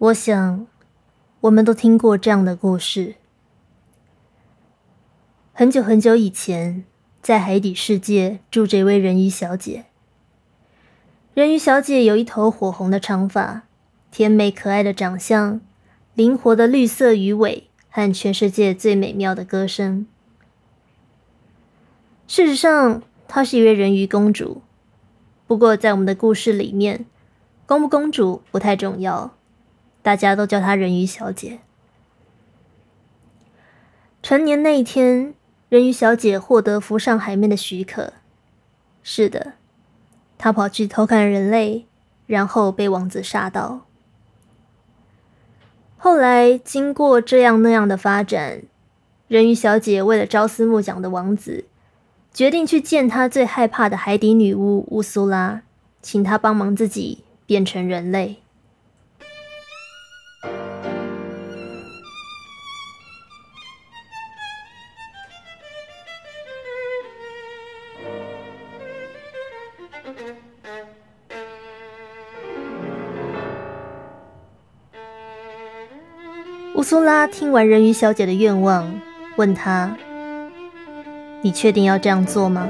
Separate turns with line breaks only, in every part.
我想，我们都听过这样的故事。很久很久以前，在海底世界住着一位人鱼小姐。人鱼小姐有一头火红的长发，甜美可爱的长相，灵活的绿色鱼尾和全世界最美妙的歌声。事实上，她是一位人鱼公主。不过，在我们的故事里面，公不公主不太重要。大家都叫她人鱼小姐。成年那一天，人鱼小姐获得浮上海面的许可。是的，她跑去偷看人类，然后被王子杀到。后来经过这样那样的发展，人鱼小姐为了朝思暮想的王子，决定去见她最害怕的海底女巫乌苏拉，请她帮忙自己变成人类。苏拉听完人鱼小姐的愿望，问她：“你确定要这样做吗？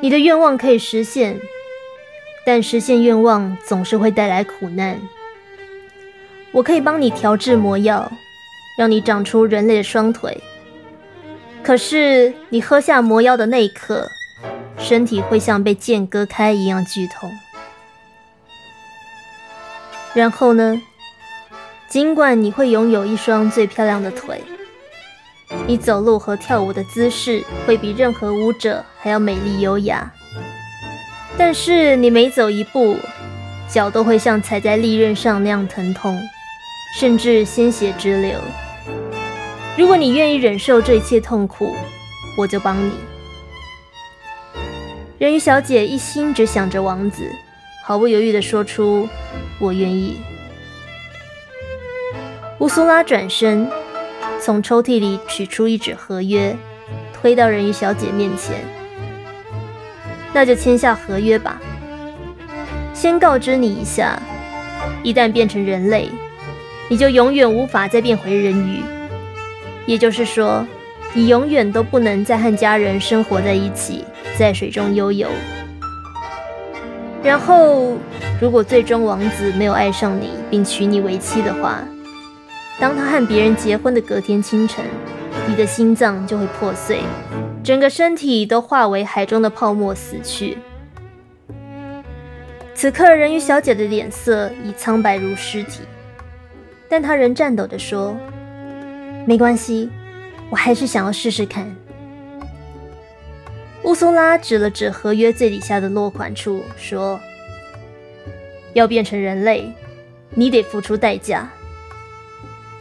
你的愿望可以实现，但实现愿望总是会带来苦难。我可以帮你调制魔药，让你长出人类的双腿。可是你喝下魔药的那一刻，身体会像被剑割开一样剧痛。然后呢？”尽管你会拥有一双最漂亮的腿，你走路和跳舞的姿势会比任何舞者还要美丽优雅，但是你每走一步，脚都会像踩在利刃上那样疼痛，甚至鲜血直流。如果你愿意忍受这一切痛苦，我就帮你。人鱼小姐一心只想着王子，毫不犹豫地说出：“我愿意。”乌苏拉转身，从抽屉里取出一纸合约，推到人鱼小姐面前。那就签下合约吧。先告知你一下，一旦变成人类，你就永远无法再变回人鱼。也就是说，你永远都不能再和家人生活在一起，在水中悠游。然后，如果最终王子没有爱上你，并娶你为妻的话，当他和别人结婚的隔天清晨，你的心脏就会破碎，整个身体都化为海中的泡沫死去。此刻，人鱼小姐的脸色已苍白如尸体，但她仍颤抖着说：“没关系，我还是想要试试看。”乌苏拉指了指合约最底下的落款处，说：“要变成人类，你得付出代价。”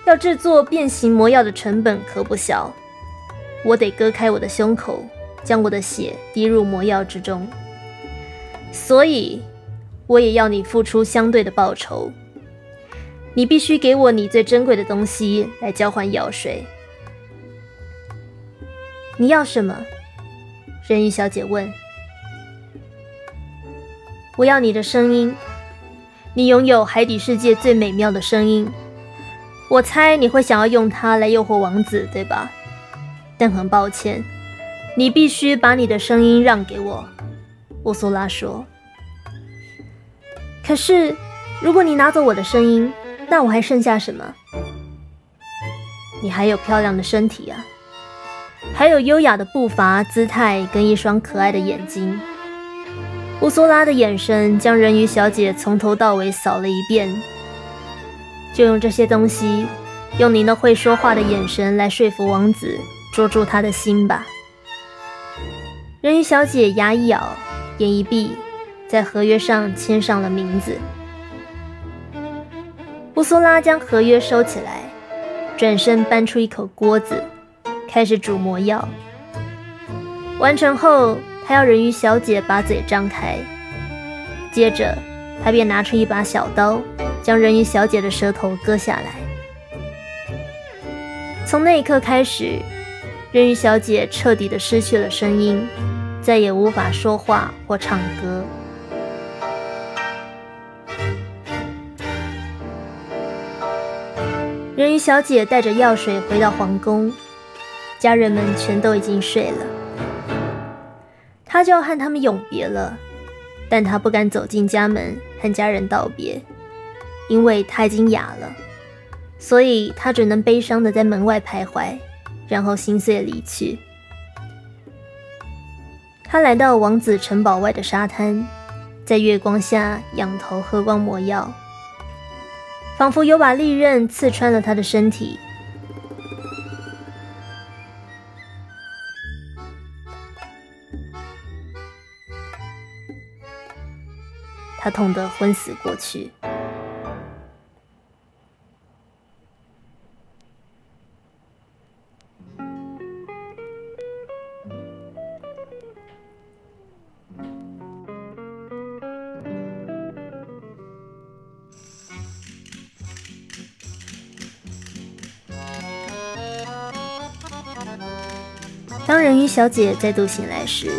要制作变形魔药的成本可不小，我得割开我的胸口，将我的血滴入魔药之中，所以我也要你付出相对的报酬。你必须给我你最珍贵的东西来交换药水。你要什么？人鱼小姐问。我要你的声音，你拥有海底世界最美妙的声音。我猜你会想要用它来诱惑王子，对吧？但很抱歉，你必须把你的声音让给我。”乌苏拉说。“可是，如果你拿走我的声音，那我还剩下什么？你还有漂亮的身体啊，还有优雅的步伐、姿态跟一双可爱的眼睛。”乌苏拉的眼神将人鱼小姐从头到尾扫了一遍。就用这些东西，用你那会说话的眼神来说服王子，捉住他的心吧。人鱼小姐牙一咬，眼一闭，在合约上签上了名字。乌苏拉将合约收起来，转身搬出一口锅子，开始煮魔药。完成后，他要人鱼小姐把嘴张开，接着他便拿出一把小刀。将人鱼小姐的舌头割下来。从那一刻开始，人鱼小姐彻底的失去了声音，再也无法说话或唱歌。人鱼小姐带着药水回到皇宫，家人们全都已经睡了，她就要和他们永别了。但她不敢走进家门和家人道别，因为她已经哑了，所以她只能悲伤的在门外徘徊，然后心碎离去。她来到王子城堡外的沙滩，在月光下仰头喝光魔药。仿佛有把利刃刺穿了他的身体，他痛得昏死过去。当人鱼小姐再度醒来时，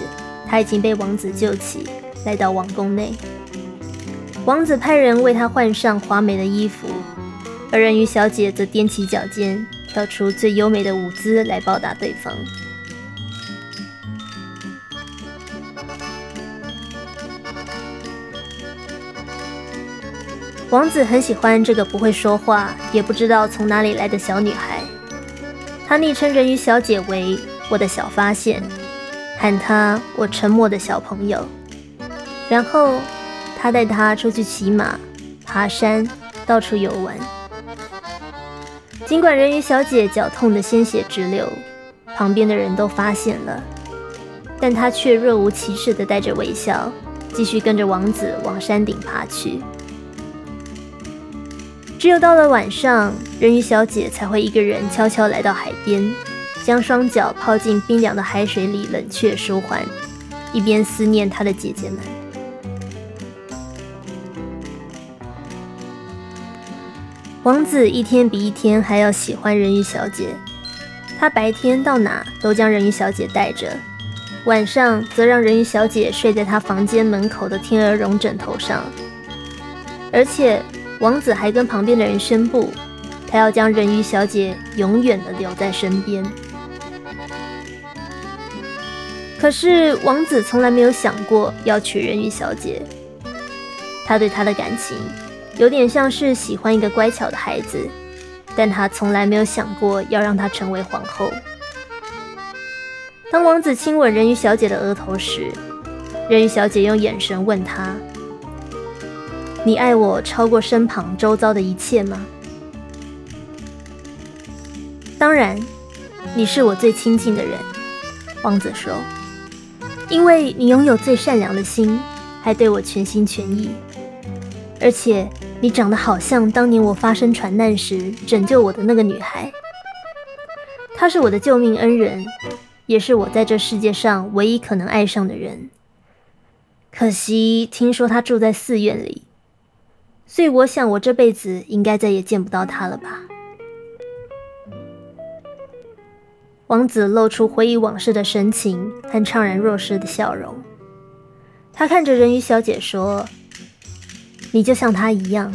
她已经被王子救起，来到王宫内。王子派人为她换上华美的衣服，而人鱼小姐则踮起脚尖，跳出最优美的舞姿来报答对方。王子很喜欢这个不会说话，也不知道从哪里来的小女孩，他昵称人鱼小姐为。我的小发现，喊她我沉默的小朋友。然后他带他出去骑马、爬山，到处游玩。尽管人鱼小姐脚痛的鲜血直流，旁边的人都发现了，但她却若无其事的带着微笑，继续跟着王子往山顶爬去。只有到了晚上，人鱼小姐才会一个人悄悄来到海边。将双脚泡进冰凉的海水里，冷却舒缓，一边思念她的姐姐们。王子一天比一天还要喜欢人鱼小姐，他白天到哪都将人鱼小姐带着，晚上则让人鱼小姐睡在他房间门口的天鹅绒枕头上。而且，王子还跟旁边的人宣布，他要将人鱼小姐永远的留在身边。可是王子从来没有想过要娶人鱼小姐。他对她的感情有点像是喜欢一个乖巧的孩子，但他从来没有想过要让她成为皇后。当王子亲吻人鱼小姐的额头时，人鱼小姐用眼神问他：“你爱我超过身旁周遭的一切吗？”“当然，你是我最亲近的人。”王子说。因为你拥有最善良的心，还对我全心全意，而且你长得好像当年我发生船难时拯救我的那个女孩。她是我的救命恩人，也是我在这世界上唯一可能爱上的人。可惜听说她住在寺院里，所以我想我这辈子应该再也见不到她了吧。王子露出回忆往事的神情和怅然若失的笑容。他看着人鱼小姐说：“你就像她一样，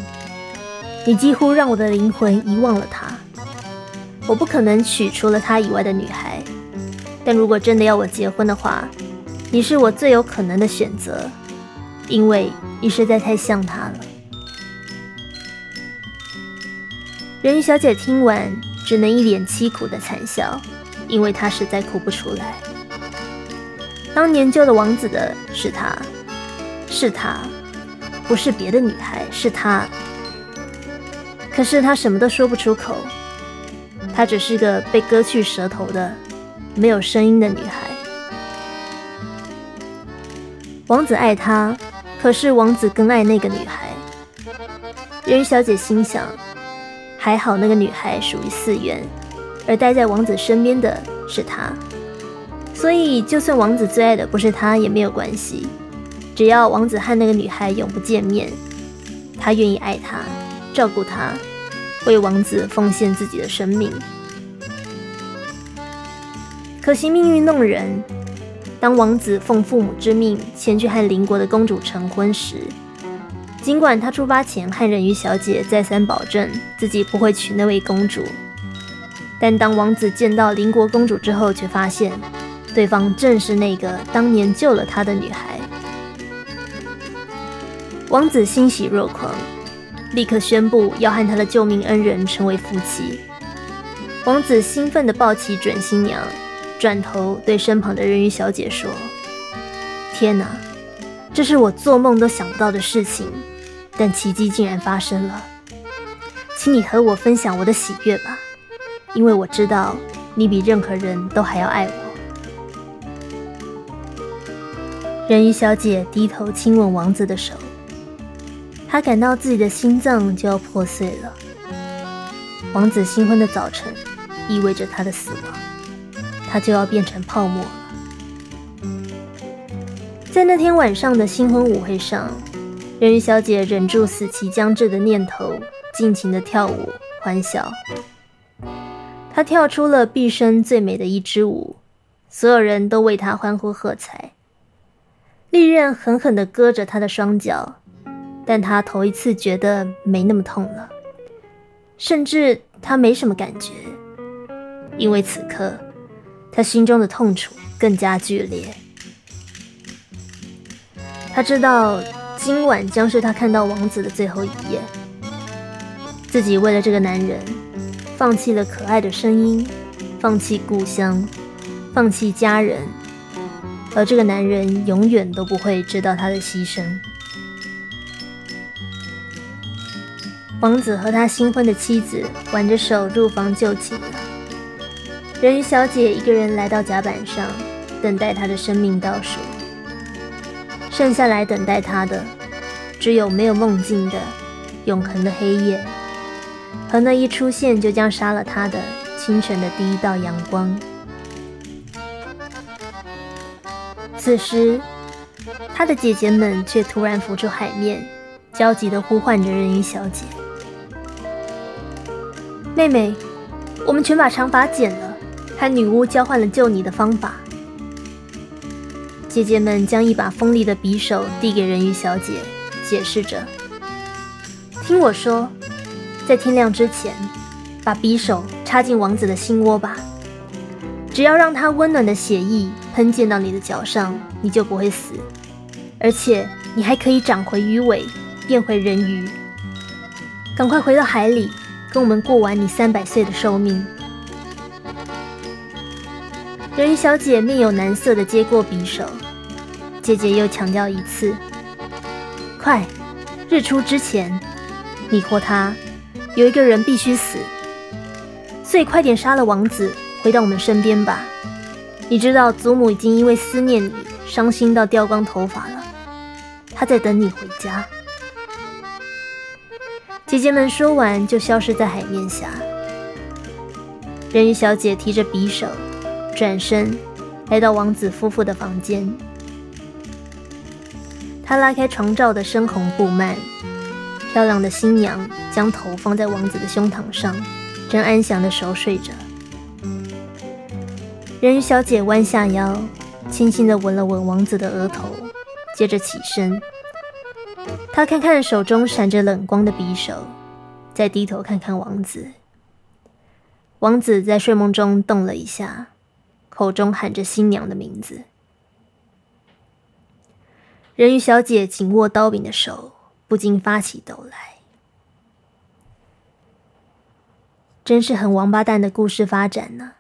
你几乎让我的灵魂遗忘了她。我不可能娶除了她以外的女孩，但如果真的要我结婚的话，你是我最有可能的选择，因为你实在太像她了。”人鱼小姐听完，只能一脸凄苦的惨笑。因为她实在哭不出来。当年救了王子的是他，是他，不是别的女孩，是她。可是她什么都说不出口，她只是个被割去舌头的、没有声音的女孩。王子爱她，可是王子更爱那个女孩。人鱼小姐心想：还好那个女孩属于四元。而待在王子身边的是她，所以就算王子最爱的不是她也没有关系，只要王子和那个女孩永不见面，他愿意爱她，照顾她，为王子奉献自己的生命。可惜命运弄人，当王子奉父母之命前去和邻国的公主成婚时，尽管他出发前和人鱼小姐再三保证自己不会娶那位公主，但当王子见到邻国公主之后，却发现对方正是那个当年救了他的女孩。王子欣喜若狂，立刻宣布要和他的救命恩人成为夫妻。王子兴奋地抱起准新娘，转头对身旁的人鱼小姐说：“天哪，这是我做梦都想不到的事情，但奇迹竟然发生了。请你和我分享我的喜悦吧，因为我知道你比任何人都还要爱我。”人鱼小姐低头亲吻王子的手，她感到自己的心脏就要破碎了。王子新婚的早晨。意味着他的死亡，他就要变成泡沫了。在那天晚上的新婚舞会上，人鱼小姐忍住死期将至的念头，尽情的跳舞欢笑。她跳出了毕生最美的一支舞，所有人都为她欢呼喝彩。利刃狠狠地割着她的双脚，但她头一次觉得没那么痛了，甚至她没什么感觉。因为此刻，他心中的痛楚更加剧烈。他知道今晚将是他看到王子的最后一夜。自己为了这个男人，放弃了可爱的声音，放弃故乡，放弃家人，而这个男人永远都不会知道他的牺牲。王子和他新婚的妻子挽着手入房就寝了。人鱼小姐一个人来到甲板上，等待她的生命倒数。剩下来等待她的，只有没有梦境的永恒的黑夜，和那一出现就将杀了她的清晨的第一道阳光。此时，她的姐姐们却突然浮出海面，焦急地呼唤着人鱼小姐：“妹妹，我们全把长发剪了。”和女巫交换了救你的方法。姐姐们将一把锋利的匕首递给人鱼小姐，解释着：“听我说，在天亮之前，把匕首插进王子的心窝吧。只要让他温暖的血液喷溅到你的脚上，你就不会死，而且你还可以长回鱼尾，变回人鱼。赶快回到海里，跟我们过完你三百岁的寿命。”人鱼小姐面有难色的接过匕首，姐姐又强调一次：“快，日出之前，你或他有一个人必须死，所以快点杀了王子，回到我们身边吧。你知道祖母已经因为思念你，伤心到掉光头发了，她在等你回家。”姐姐们说完，就消失在海面下。人鱼小姐提着匕首。转身来到王子夫妇的房间，她拉开床罩的深红布幔，漂亮的新娘将头放在王子的胸膛上，正安详的熟睡着。人鱼小姐弯下腰，轻轻的吻了吻王子的额头，接着起身。他看看手中闪着冷光的匕首，再低头看看王子。王子在睡梦中动了一下。口中喊着新娘的名字，人鱼小姐紧握刀柄的手不禁发起抖来。真是很王八蛋的故事发展呢！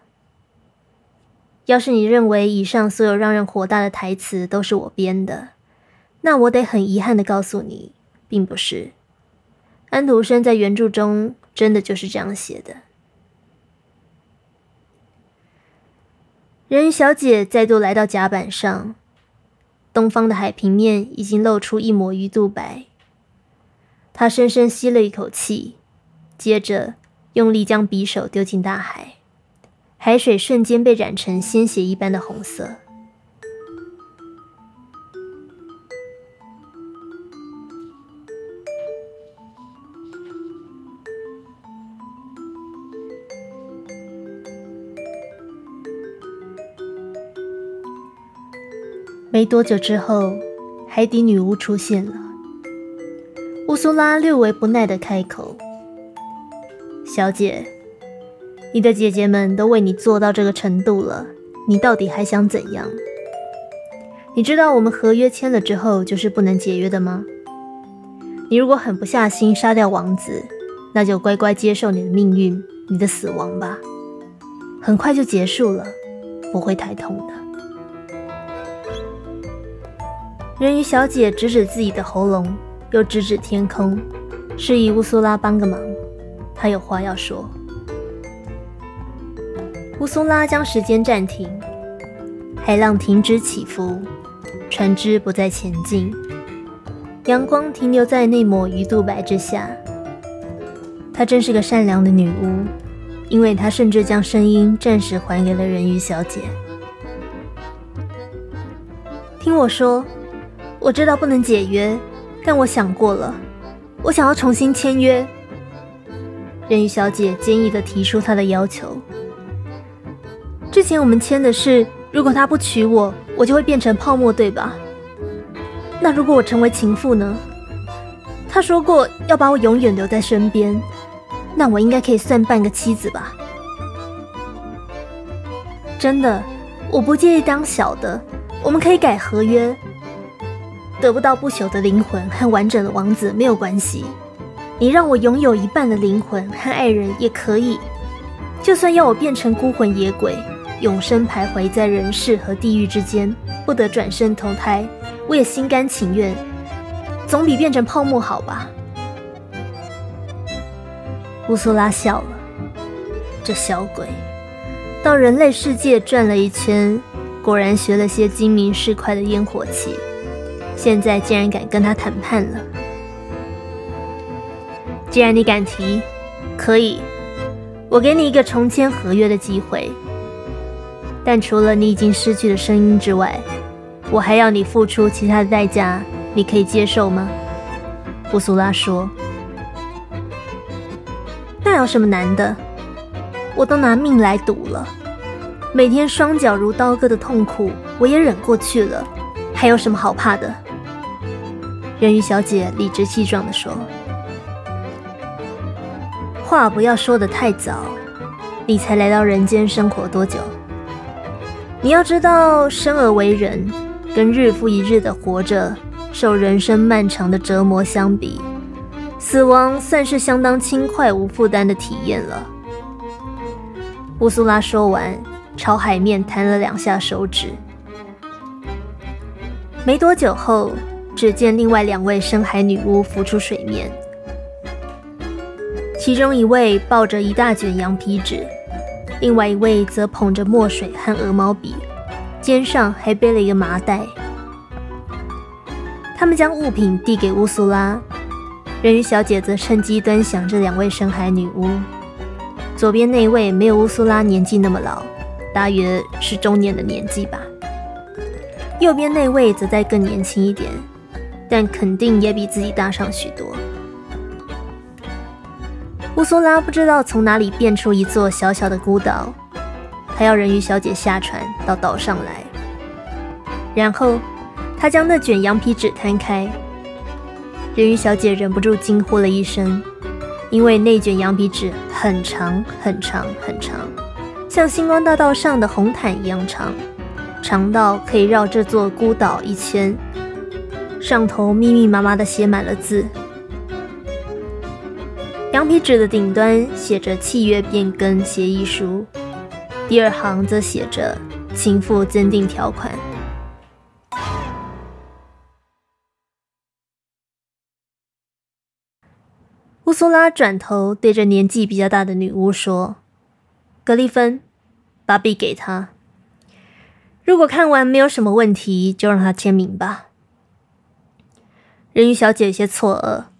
要是你认为以上所有让人火大的台词都是我编的，那我得很遗憾的告诉你，并不是。安徒生在原著中真的就是这样写的。人鱼小姐再度来到甲板上，东方的海平面已经露出一抹鱼肚白。她深深吸了一口气，接着用力将匕首丢进大海，海水瞬间被染成鲜血一般的红色。没多久之后，海底女巫出现了。乌苏拉略为不耐的开口：“小姐，你的姐姐们都为你做到这个程度了，你到底还想怎样？你知道我们合约签了之后就是不能解约的吗？你如果狠不下心杀掉王子，那就乖乖接受你的命运，你的死亡吧，很快就结束了，不会太痛的。”人鱼小姐指指自己的喉咙。又指指天空，示意乌苏拉帮个忙，她有话要说。乌苏拉将时间暂停，海浪停止起伏，船只不再前进，阳光停留在那抹鱼肚白之下。她真是个善良的女巫，因为她甚至将声音暂时还给了人鱼小姐。听我说，我知道不能解约。但我想过了，我想要重新签约。人鱼小姐坚毅的提出她的要求。之前我们签的是，如果他不娶我，我就会变成泡沫，对吧？那如果我成为情妇呢？他说过要把我永远留在身边，那我应该可以算半个妻子吧？真的，我不介意当小的，我们可以改合约。得不到不朽的灵魂和完整的王子没有关系，你让我拥有一半的灵魂和爱人也可以。就算要我变成孤魂野鬼，永生徘徊在人世和地狱之间，不得转生投胎，我也心甘情愿。总比变成泡沫好吧？乌苏拉笑了，这小鬼到人类世界转了一圈，果然学了些精明市侩的烟火气。现在竟然敢跟他谈判了！既然你敢提，可以，我给你一个重签合约的机会。但除了你已经失去的声音之外，我还要你付出其他的代价，你可以接受吗？乌苏拉说：“那有什么难的？我都拿命来赌了，每天双脚如刀割的痛苦我也忍过去了，还有什么好怕的？”人鱼小姐理直气壮地说：“话不要说的太早，你才来到人间生活多久？你要知道，生而为人，跟日复一日的活着，受人生漫长的折磨相比，死亡算是相当轻快无负担的体验了。”乌苏拉说完，朝海面弹了两下手指。没多久后。只见另外两位深海女巫浮出水面，其中一位抱着一大卷羊皮纸，另外一位则捧着墨水和鹅毛笔，肩上还背了一个麻袋。他们将物品递给乌苏拉，人鱼小姐则趁机端详这两位深海女巫。左边那位没有乌苏拉年纪那么老，大约是中年的年纪吧。右边那位则再更年轻一点。但肯定也比自己大上许多。乌苏拉不知道从哪里变出一座小小的孤岛，他要人鱼小姐下船到岛上来。然后他将那卷羊皮纸摊开，人鱼小姐忍不住惊呼了一声，因为那卷羊皮纸很长很长很长，像星光大道上的红毯一样长，长到可以绕这座孤岛一圈。上头密密麻麻的写满了字，羊皮纸的顶端写着契约变更协议书，第二行则写着情妇增订条款。乌苏拉转头对着年纪比较大的女巫说：“格丽芬，把笔给他。如果看完没有什么问题，就让他签名吧。”人鱼小姐有些错愕，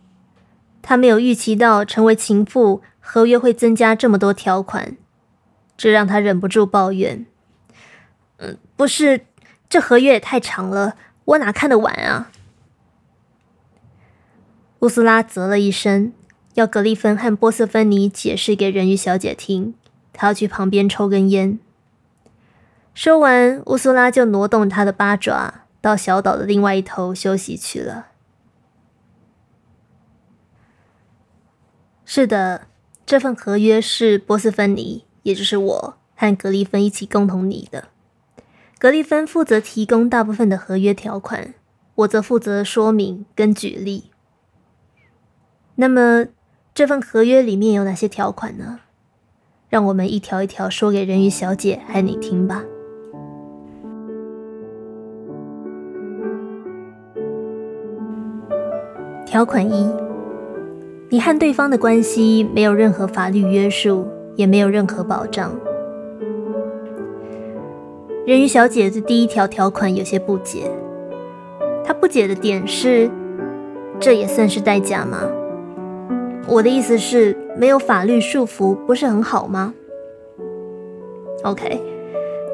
她没有预期到成为情妇合约会增加这么多条款，这让她忍不住抱怨：“嗯，不是，这合约也太长了，我哪看得完啊？”乌苏拉啧了一声，要格丽芬和波瑟芬妮解释给人鱼小姐听，她要去旁边抽根烟。说完，乌苏拉就挪动她的八爪，到小岛的另外一头休息去了。是的，这份合约是波斯芬尼，也就是我和格里芬一起共同拟的。格里芬负责提供大部分的合约条款，我则负责说明跟举例。那么，这份合约里面有哪些条款呢？让我们一条一条说给人鱼小姐和你听吧。条款一：你和对方的关系没有任何法律约束，也没有任何保障。人鱼小姐对第一条条款有些不解，她不解的点是：这也算是代价吗？我的意思是，没有法律束缚不是很好吗？OK，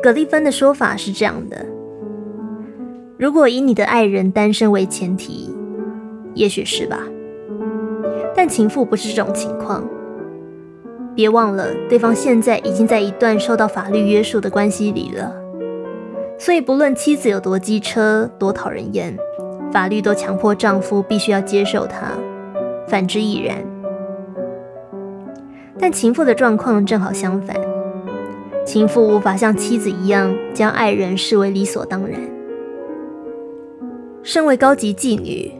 葛丽芬的说法是这样的：如果以你的爱人单身为前提，也许是吧。但情妇不是这种情况。别忘了，对方现在已经在一段受到法律约束的关系里了，所以不论妻子有多机车、多讨人厌，法律都强迫丈夫必须要接受她，反之亦然。但情妇的状况正好相反，情妇无法像妻子一样将爱人视为理所当然。身为高级妓女，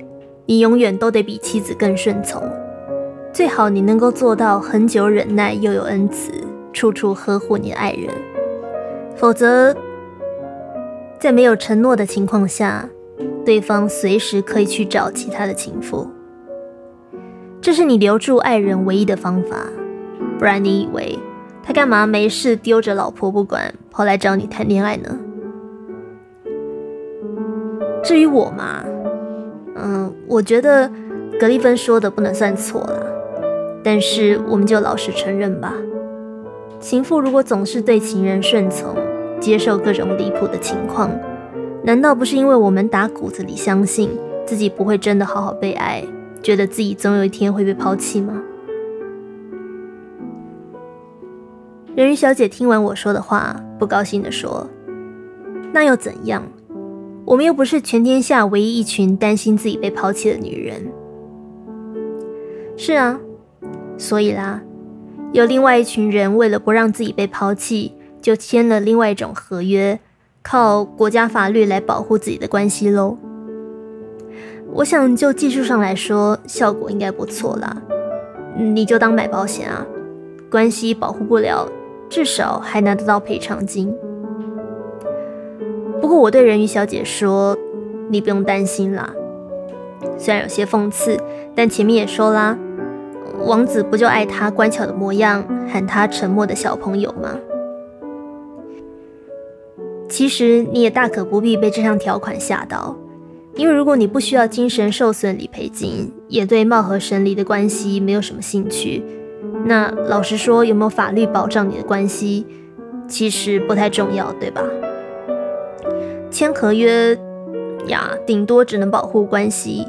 你永远都得比妻子更顺从，最好你能够做到很久忍耐又有恩慈，处处呵护你的爱人。否则，在没有承诺的情况下，对方随时可以去找其他的情妇，这是你留住爱人唯一的方法。不然你以为他干嘛没事丢着老婆不管，跑来找你谈恋爱呢？至于我嘛，嗯，我觉得格丽芬说的不能算错了。但是我们就老实承认吧，情妇如果总是对情人顺从，接受各种离谱的情况，难道不是因为我们打骨子里相信自己不会真的好好被爱，觉得自己总有一天会被抛弃吗？人鱼小姐听完我说的话，不高兴地说：“那又怎样？我们又不是全天下唯一一群担心自己被抛弃的女人。”是啊，所以啦，有另外一群人为了不让自己被抛弃，就签了另外一种合约，靠国家法律来保护自己的关系喽。我想就技术上来说，效果应该不错啦。你就当买保险啊，关系保护不了。至少还拿得到赔偿金。不过我对人鱼小姐说：“你不用担心啦。”虽然有些讽刺，但前面也说啦，王子不就爱他乖巧的模样，喊他沉默的小朋友吗？其实你也大可不必被这项条款吓到，因为如果你不需要精神受损理赔金，也对貌合神离的关系没有什么兴趣。那老实说，有没有法律保障你的关系，其实不太重要，对吧？签合约呀，顶多只能保护关系，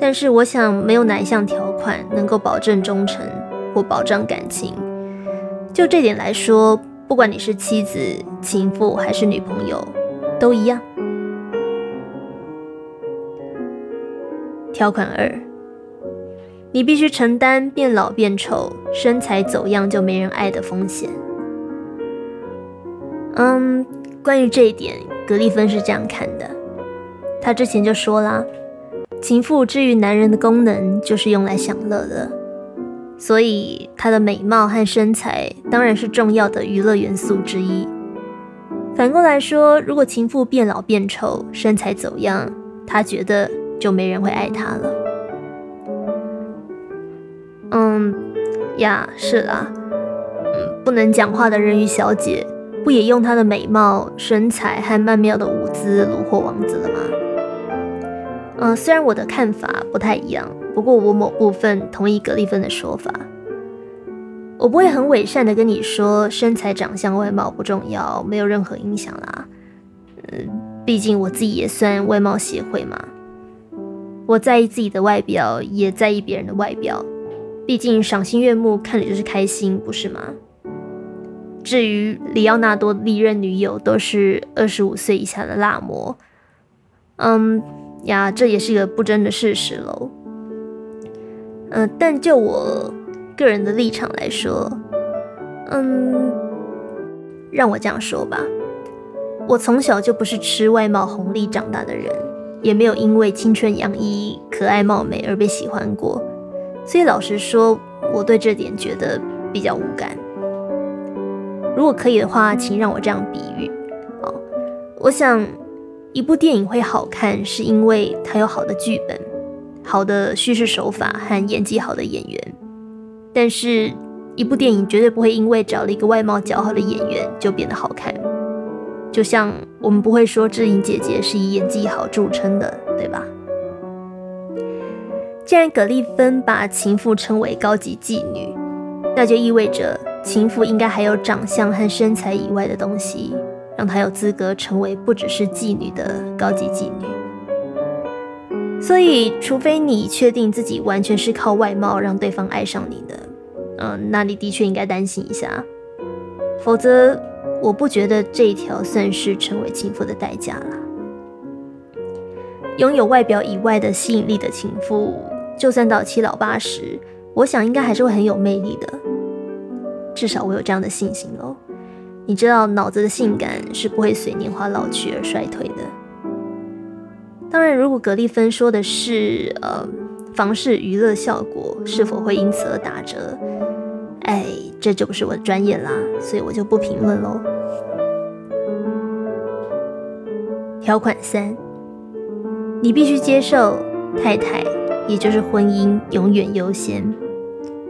但是我想没有哪一项条款能够保证忠诚或保障感情。就这点来说，不管你是妻子、情妇还是女朋友，都一样。条款二。你必须承担变老变丑、身材走样就没人爱的风险。嗯，关于这一点，格丽芬是这样看的。他之前就说啦，情妇之于男人的功能就是用来享乐的，所以她的美貌和身材当然是重要的娱乐元素之一。反过来说，如果情妇变老变丑、身材走样，她觉得就没人会爱她了。嗯呀，是啦，嗯，不能讲话的人鱼小姐，不也用她的美貌、身材和曼妙的舞姿虏获王子了吗？嗯，虽然我的看法不太一样，不过我某部分同意格丽芬的说法。我不会很伪善的跟你说，身材、长相、外貌不重要，没有任何影响啦。嗯，毕竟我自己也算外貌协会嘛，我在意自己的外表，也在意别人的外表。毕竟赏心悦目，看着就是开心，不是吗？至于里奥纳多历任女友都是二十五岁以下的辣模，嗯呀，这也是一个不争的事实喽。嗯，但就我个人的立场来说，嗯，让我这样说吧，我从小就不是吃外貌红利长大的人，也没有因为青春洋溢、可爱貌美而被喜欢过，所以老实说，我对这点觉得比较无感。如果可以的话，请让我这样比喻。哦，我想一部电影会好看，是因为它有好的剧本、好的叙事手法和演技好的演员。但是，一部电影绝对不会因为找了一个外貌姣好的演员就变得好看。就像我们不会说志颖姐姐是以演技好著称的，对吧？既然葛丽芬把情妇称为高级妓女，那就意味着。情妇应该还有长相和身材以外的东西，让她有资格成为不只是妓女的高级妓女。所以，除非你确定自己完全是靠外貌让对方爱上你的，嗯，那你的确应该担心一下。否则，我不觉得这一条算是成为情妇的代价了。拥有外表以外的吸引力的情妇，就算到七老八十，我想应该还是会很有魅力的。至少我有这样的信心喽。你知道，脑子的性感是不会随年华老去而衰退的。当然，如果格丽芬说的是呃房事娱乐效果是否会因此而打折，哎，这就不是我的专业啦，所以我就不评论喽。条款三，你必须接受太太，也就是婚姻永远优先，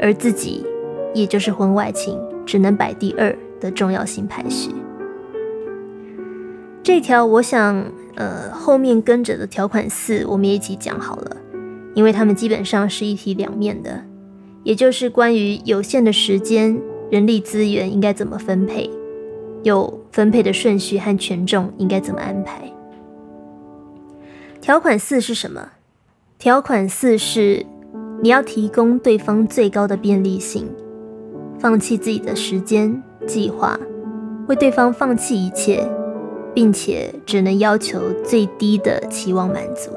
而自己。也就是婚外情只能摆第二的重要性排序。这条我想，呃，后面跟着的条款四，我们也一起讲好了，因为它们基本上是一体两面的，也就是关于有限的时间、人力资源应该怎么分配，有分配的顺序和权重应该怎么安排。条款四是什么？条款四是你要提供对方最高的便利性。放弃自己的时间计划，为对方放弃一切，并且只能要求最低的期望满足。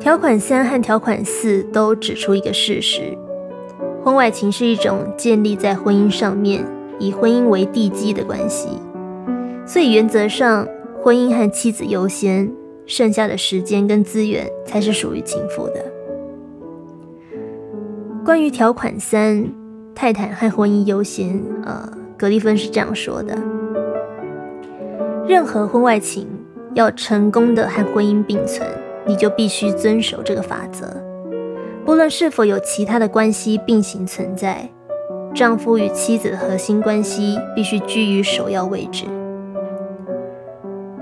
条款三和条款四都指出一个事实：婚外情是一种建立在婚姻上面、以婚姻为地基的关系，所以原则上婚姻和妻子优先，剩下的时间跟资源才是属于情妇的。关于条款三，泰坦和婚姻优先。呃，格里芬是这样说的：任何婚外情要成功的和婚姻并存，你就必须遵守这个法则。不论是否有其他的关系并行存在，丈夫与妻子的核心关系必须居于首要位置。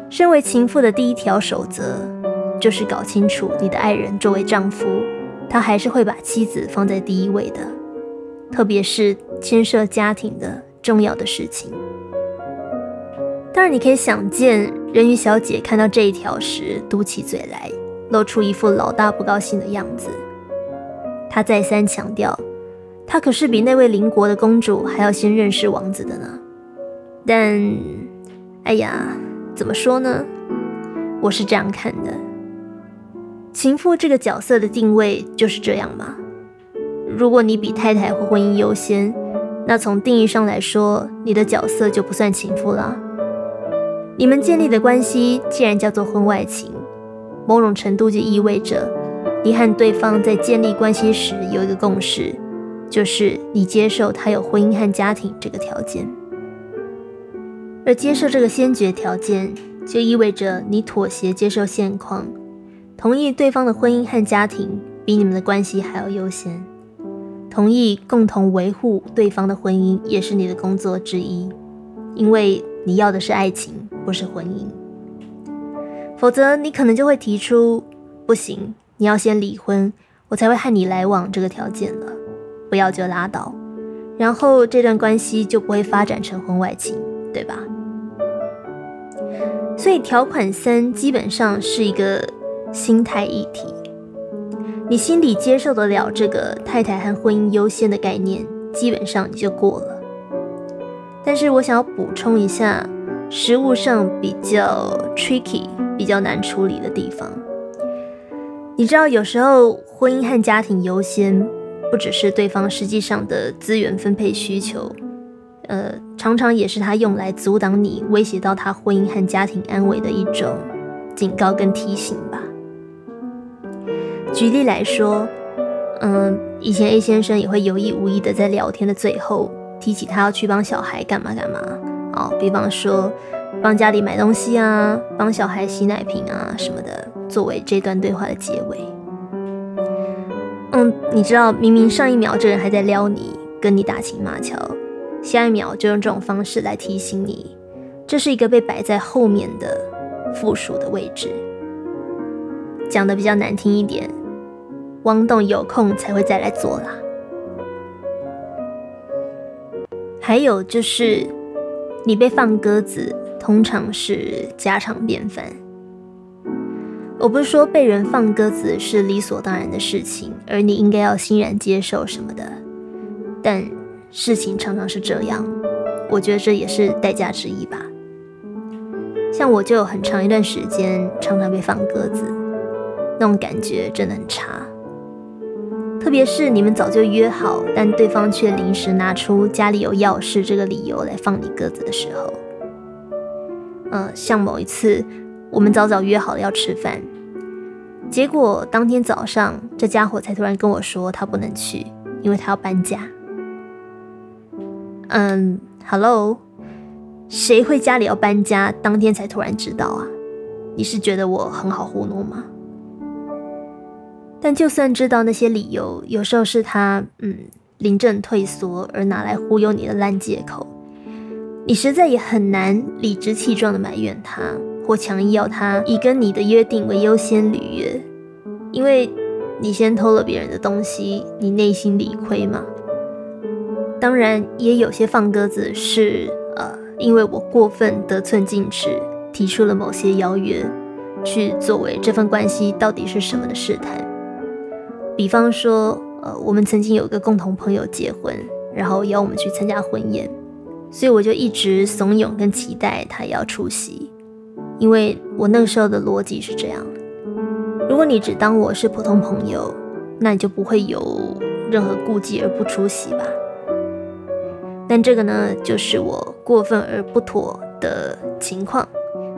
身为情妇的第一条守则，就是搞清楚你的爱人作为丈夫。他还是会把妻子放在第一位的，特别是牵涉家庭的重要的事情。当然，你可以想见，人鱼小姐看到这一条时，嘟起嘴来，露出一副老大不高兴的样子。她再三强调，她可是比那位邻国的公主还要先认识王子的呢。但，哎呀，怎么说呢？我是这样看的。情妇这个角色的定位就是这样吗？如果你比太太或婚姻优先，那从定义上来说，你的角色就不算情妇了。你们建立的关系既然叫做婚外情，某种程度就意味着你和对方在建立关系时有一个共识，就是你接受他有婚姻和家庭这个条件，而接受这个先决条件，就意味着你妥协接受现况。同意对方的婚姻和家庭比你们的关系还要优先，同意共同维护对方的婚姻也是你的工作之一，因为你要的是爱情，不是婚姻。否则，你可能就会提出不行，你要先离婚，我才会和你来往这个条件了。不要就拉倒，然后这段关系就不会发展成婚外情，对吧？所以条款三基本上是一个。心态议题，你心里接受得了这个太太和婚姻优先的概念，基本上你就过了。但是我想要补充一下，实物上比较 tricky、比较难处理的地方。你知道，有时候婚姻和家庭优先，不只是对方实际上的资源分配需求，呃，常常也是他用来阻挡你威胁到他婚姻和家庭安危的一种警告跟提醒吧。举例来说，嗯，以前 A 先生也会有意无意的在聊天的最后提起他要去帮小孩干嘛干嘛哦，比方说帮家里买东西啊，帮小孩洗奶瓶啊什么的，作为这段对话的结尾。嗯，你知道，明明上一秒这人还在撩你，跟你打情骂俏，下一秒就用这种方式来提醒你，这是一个被摆在后面的附属的位置。讲的比较难听一点。汪洞有空才会再来做啦。还有就是，你被放鸽子，通常是家常便饭。我不是说被人放鸽子是理所当然的事情，而你应该要欣然接受什么的，但事情常常是这样，我觉得这也是代价之一吧。像我就有很长一段时间常常被放鸽子，那种感觉真的很差。特别是你们早就约好，但对方却临时拿出家里有要事这个理由来放你鸽子的时候，呃，像某一次我们早早约好了要吃饭，结果当天早上这家伙才突然跟我说他不能去，因为他要搬家。嗯，Hello，谁会家里要搬家当天才突然知道啊？你是觉得我很好糊弄吗？但就算知道那些理由，有时候是他嗯临阵退缩而拿来忽悠你的烂借口，你实在也很难理直气壮的埋怨他，或强硬要他以跟你的约定为优先履约，因为你先偷了别人的东西，你内心理亏嘛。当然，也有些放鸽子是呃，因为我过分得寸进尺，提出了某些邀约，去作为这份关系到底是什么的试探。比方说，呃，我们曾经有一个共同朋友结婚，然后邀我们去参加婚宴，所以我就一直怂恿跟期待他要出席，因为我那个时候的逻辑是这样：如果你只当我是普通朋友，那你就不会有任何顾忌而不出席吧。但这个呢，就是我过分而不妥的情况，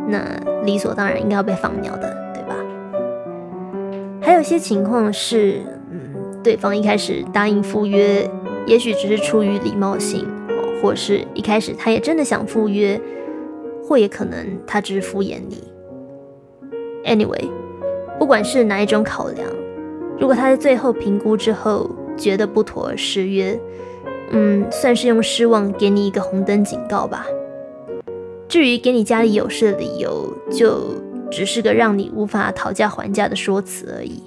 那理所当然应该要被放鸟的。还有些情况是，嗯，对方一开始答应赴约，也许只是出于礼貌性，或是一开始他也真的想赴约，或也可能他只是敷衍你。Anyway，不管是哪一种考量，如果他在最后评估之后觉得不妥而失约，嗯，算是用失望给你一个红灯警告吧。至于给你家里有事的理由，就。只是个让你无法讨价还价的说辞而已。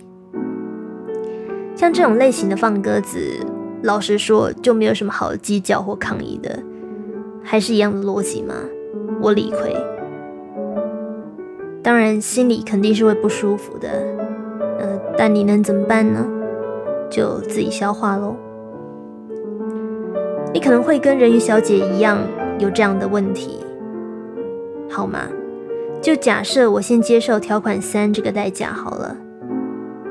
像这种类型的放鸽子，老实说就没有什么好计较或抗议的，还是一样的逻辑吗？我理亏，当然心里肯定是会不舒服的，呃，但你能怎么办呢？就自己消化喽。你可能会跟人鱼小姐一样有这样的问题，好吗？就假设我先接受条款三这个代价好了，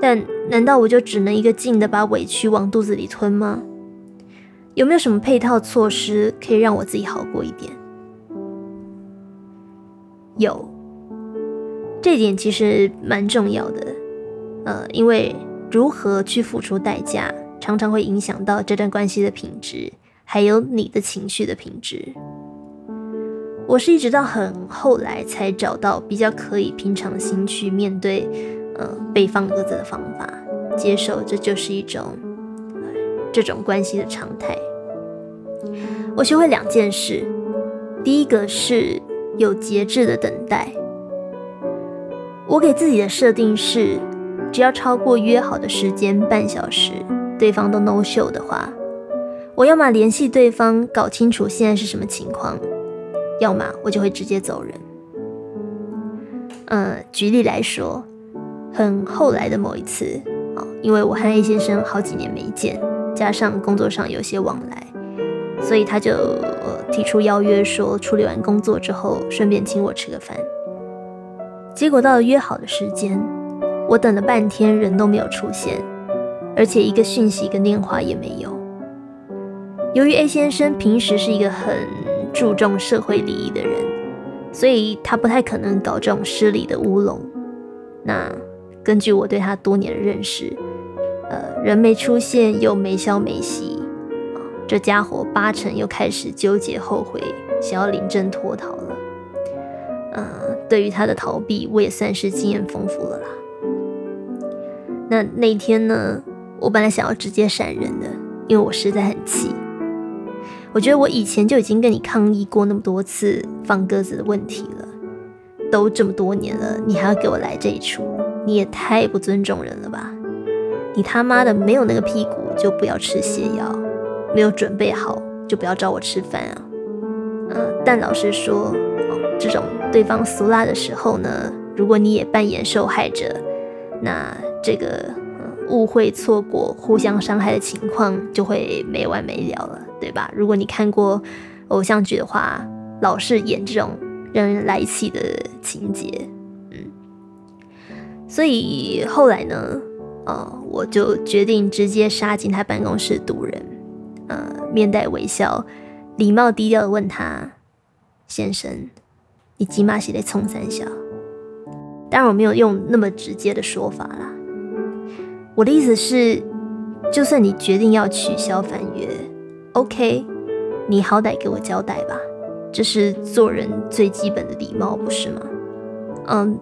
但难道我就只能一个劲的把委屈往肚子里吞吗？有没有什么配套措施可以让我自己好过一点？有，这点其实蛮重要的，呃，因为如何去付出代价，常常会影响到这段关系的品质，还有你的情绪的品质。我是一直到很后来才找到比较可以平常心去面对，呃，被放鸽子的方法，接受这就是一种这种关系的常态。我学会两件事，第一个是有节制的等待。我给自己的设定是，只要超过约好的时间半小时，对方都 no show 的话，我要么联系对方搞清楚现在是什么情况。要么我就会直接走人。嗯，举例来说，很后来的某一次啊，因为我和 A 先生好几年没见，加上工作上有些往来，所以他就提出邀约，说处理完工作之后，顺便请我吃个饭。结果到了约好的时间，我等了半天，人都没有出现，而且一个讯息跟电话也没有。由于 A 先生平时是一个很注重社会礼仪的人，所以他不太可能搞这种失礼的乌龙。那根据我对他多年的认识，呃，人没出现又没消没息，这家伙八成又开始纠结后悔，想要临阵脱逃了。呃，对于他的逃避，我也算是经验丰富了啦。那那天呢，我本来想要直接闪人的，因为我实在很气。我觉得我以前就已经跟你抗议过那么多次放鸽子的问题了，都这么多年了，你还要给我来这一出，你也太不尊重人了吧！你他妈的没有那个屁股就不要吃泻药，没有准备好就不要找我吃饭啊！嗯，但老实说，这种对方俗辣的时候呢，如果你也扮演受害者，那这个误会、错过、互相伤害的情况就会没完没了了。对吧？如果你看过偶像剧的话，老是演这种让人来气的情节，嗯，所以后来呢，呃，我就决定直接杀进他办公室堵人，呃，面带微笑，礼貌低调的问他：“先生，你起码是得冲三下。”当然我没有用那么直接的说法啦，我的意思是，就算你决定要取消翻约。OK，你好歹给我交代吧，这是做人最基本的礼貌，不是吗？嗯，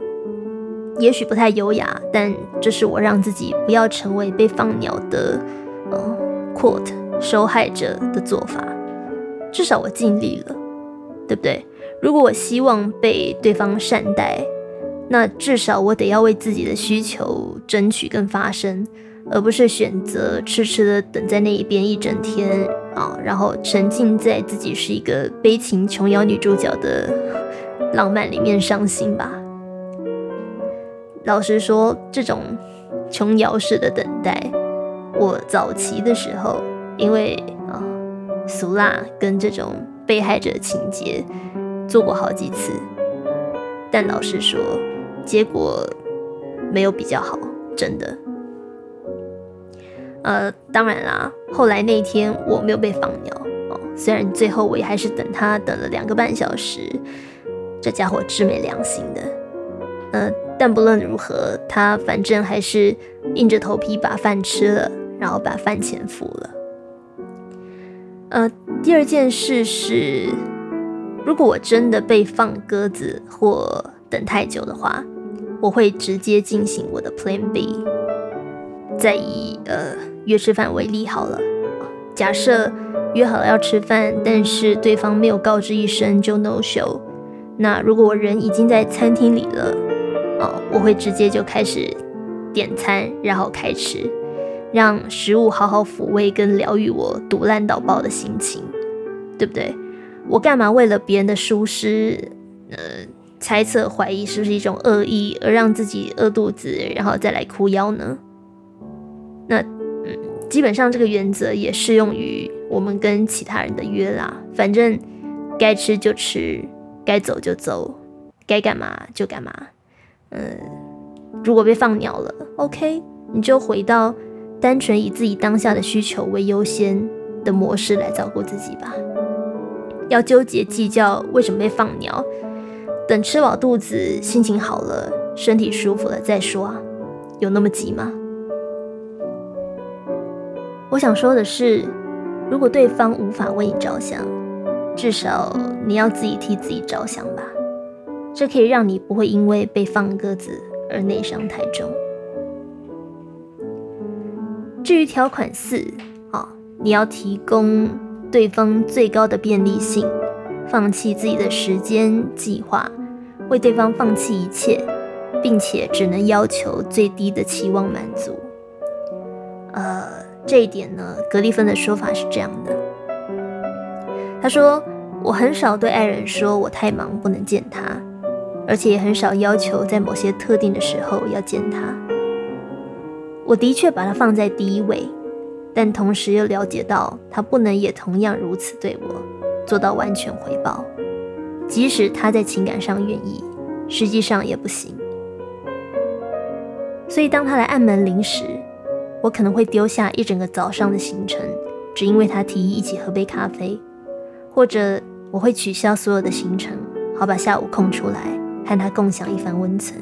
也许不太优雅，但这是我让自己不要成为被放鸟的，嗯，quote 受害者的做法。至少我尽力了，对不对？如果我希望被对方善待，那至少我得要为自己的需求争取跟发声。而不是选择痴痴的等在那一边一整天啊，然后沉浸在自己是一个悲情琼瑶女主角的 浪漫里面伤心吧。老实说，这种琼瑶式的等待，我早期的时候，因为啊俗辣跟这种被害者情节做过好几次，但老实说，结果没有比较好，真的。呃，当然啦，后来那一天我没有被放鸟哦，虽然最后我也还是等他等了两个半小时，这家伙真没良心的。呃，但不论如何，他反正还是硬着头皮把饭吃了，然后把饭钱付了。呃，第二件事是，如果我真的被放鸽子或等太久的话，我会直接进行我的 Plan B。再以呃约吃饭为例好了，假设约好了要吃饭，但是对方没有告知一声就 no show，那如果我人已经在餐厅里了，哦，我会直接就开始点餐，然后开吃，让食物好好抚慰跟疗愈我毒烂到爆的心情，对不对？我干嘛为了别人的舒适，呃，猜测怀疑是不是一种恶意，而让自己饿肚子，然后再来哭腰呢？那嗯，基本上这个原则也适用于我们跟其他人的约啦。反正该吃就吃，该走就走，该干嘛就干嘛。嗯，如果被放鸟了，OK，你就回到单纯以自己当下的需求为优先的模式来照顾自己吧。要纠结计较为什么被放鸟，等吃饱肚子，心情好了，身体舒服了再说啊，有那么急吗？我想说的是，如果对方无法为你着想，至少你要自己替自己着想吧。这可以让你不会因为被放鸽子而内伤太重。至于条款四，啊，你要提供对方最高的便利性，放弃自己的时间计划，为对方放弃一切，并且只能要求最低的期望满足。呃。这一点呢，格里芬的说法是这样的。他说：“我很少对爱人说我太忙不能见他，而且也很少要求在某些特定的时候要见他。我的确把他放在第一位，但同时又了解到他不能也同样如此对我，做到完全回报。即使他在情感上愿意，实际上也不行。所以当他来按门铃时，我可能会丢下一整个早上的行程，只因为他提议一起喝杯咖啡，或者我会取消所有的行程，好把下午空出来和他共享一番温存。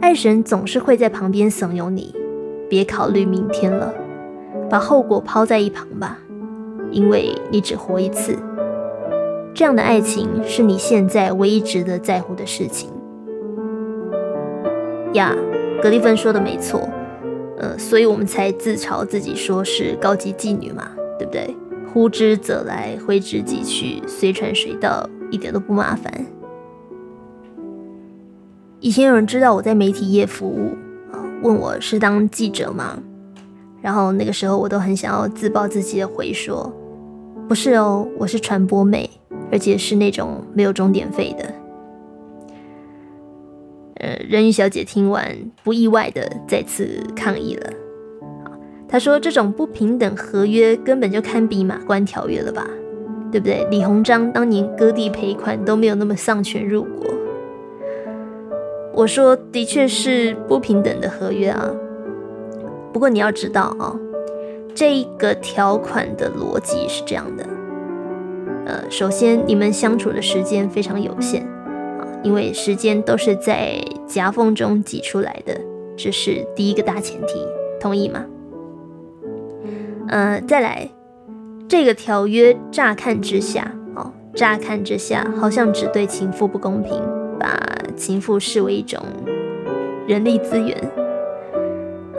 爱神总是会在旁边怂恿你，别考虑明天了，把后果抛在一旁吧，因为你只活一次。这样的爱情是你现在唯一值得在乎的事情。呀，格丽芬说的没错，呃，所以我们才自嘲自己说是高级妓女嘛，对不对？呼之则来，挥之即去，随传随到，一点都不麻烦。以前有人知道我在媒体业服务啊，问我是当记者吗？然后那个时候我都很想要自暴自弃的回说，不是哦，我是传播美，而且是那种没有终点费的。呃，人鱼小姐听完不意外的再次抗议了，她说这种不平等合约根本就堪比马关条约了吧，对不对？李鸿章当年割地赔款都没有那么丧权入国。我说，的确是不平等的合约啊。不过你要知道啊，这个条款的逻辑是这样的：呃，首先你们相处的时间非常有限啊，因为时间都是在夹缝中挤出来的，这是第一个大前提，同意吗？呃，再来，这个条约乍看之下，哦，乍看之下好像只对情妇不公平。把情妇视为一种人力资源，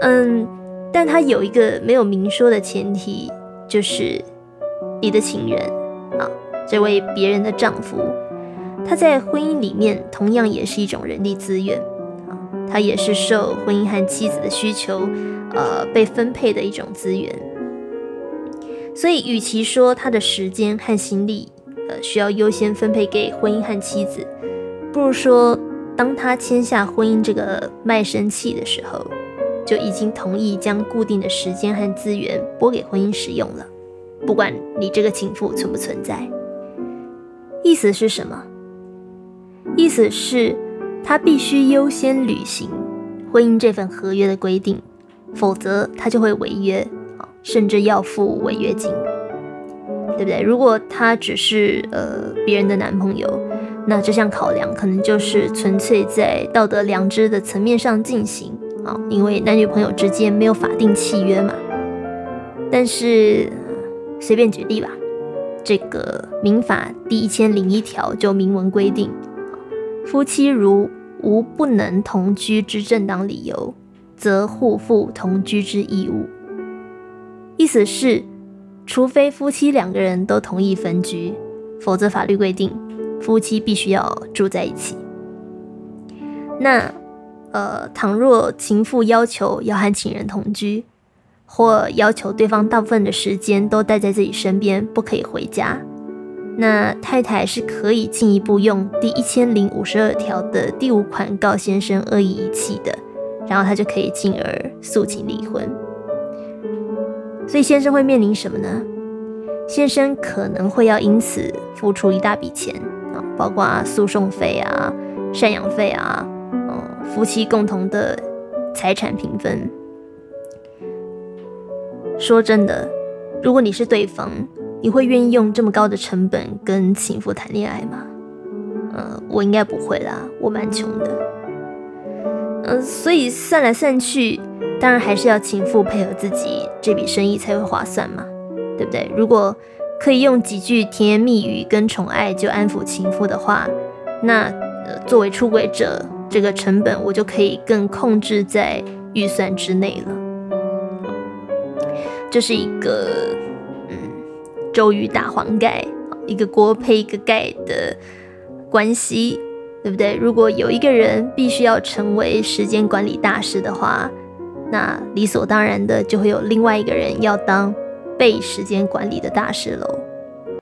嗯，但他有一个没有明说的前提，就是你的情人啊，这位别人的丈夫，他在婚姻里面同样也是一种人力资源啊，他也是受婚姻和妻子的需求呃被分配的一种资源，所以与其说他的时间和心力呃需要优先分配给婚姻和妻子。不如说，当他签下婚姻这个卖身契的时候，就已经同意将固定的时间和资源拨给婚姻使用了，不管你这个情妇存不存在。意思是什么？意思是，他必须优先履行婚姻这份合约的规定，否则他就会违约啊，甚至要付违约金，对不对？如果他只是呃别人的男朋友。那这项考量可能就是纯粹在道德良知的层面上进行啊，因为男女朋友之间没有法定契约嘛。但是随便举例吧，这个民法第一千零一条就明文规定，夫妻如无不能同居之正当理由，则互负同居之义务。意思是，除非夫妻两个人都同意分居，否则法律规定。夫妻必须要住在一起。那，呃，倘若情妇要求要和情人同居，或要求对方大部分的时间都待在自己身边，不可以回家，那太太是可以进一步用第一千零五十二条的第五款告先生恶意遗弃的，然后他就可以进而诉请离婚。所以先生会面临什么呢？先生可能会要因此付出一大笔钱啊。包括诉讼费啊、赡养费啊，夫妻共同的财产平分。说真的，如果你是对方，你会愿意用这么高的成本跟情妇谈恋爱吗？呃，我应该不会啦，我蛮穷的。嗯，所以算来算去，当然还是要情妇配合自己这笔生意才会划算嘛，对不对？如果可以用几句甜言蜜语跟宠爱就安抚情妇的话，那作为出轨者，这个成本我就可以更控制在预算之内了。这是一个嗯周瑜打黄盖，一个锅配一个盖的关系，对不对？如果有一个人必须要成为时间管理大师的话，那理所当然的就会有另外一个人要当。被时间管理的大师喽，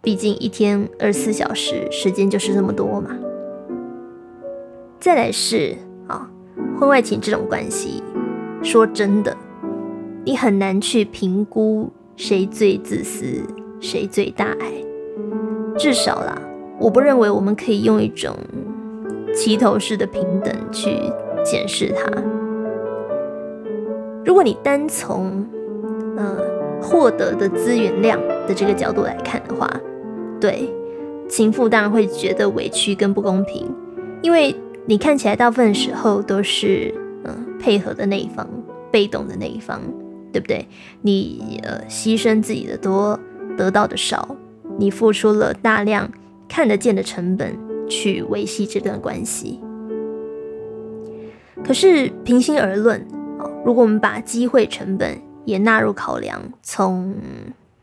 毕竟一天二十四小时，时间就是这么多嘛。再来是啊，婚外情这种关系，说真的，你很难去评估谁最自私，谁最大爱。至少啦，我不认为我们可以用一种齐头式的平等去检视它。如果你单从呃获得的资源量的这个角度来看的话，对情妇当然会觉得委屈跟不公平，因为你看起来大部分时候都是嗯配合的那一方，被动的那一方，对不对？你呃牺牲自己的多，得到的少，你付出了大量看得见的成本去维系这段关系。可是平心而论啊。如果我们把机会成本也纳入考量，从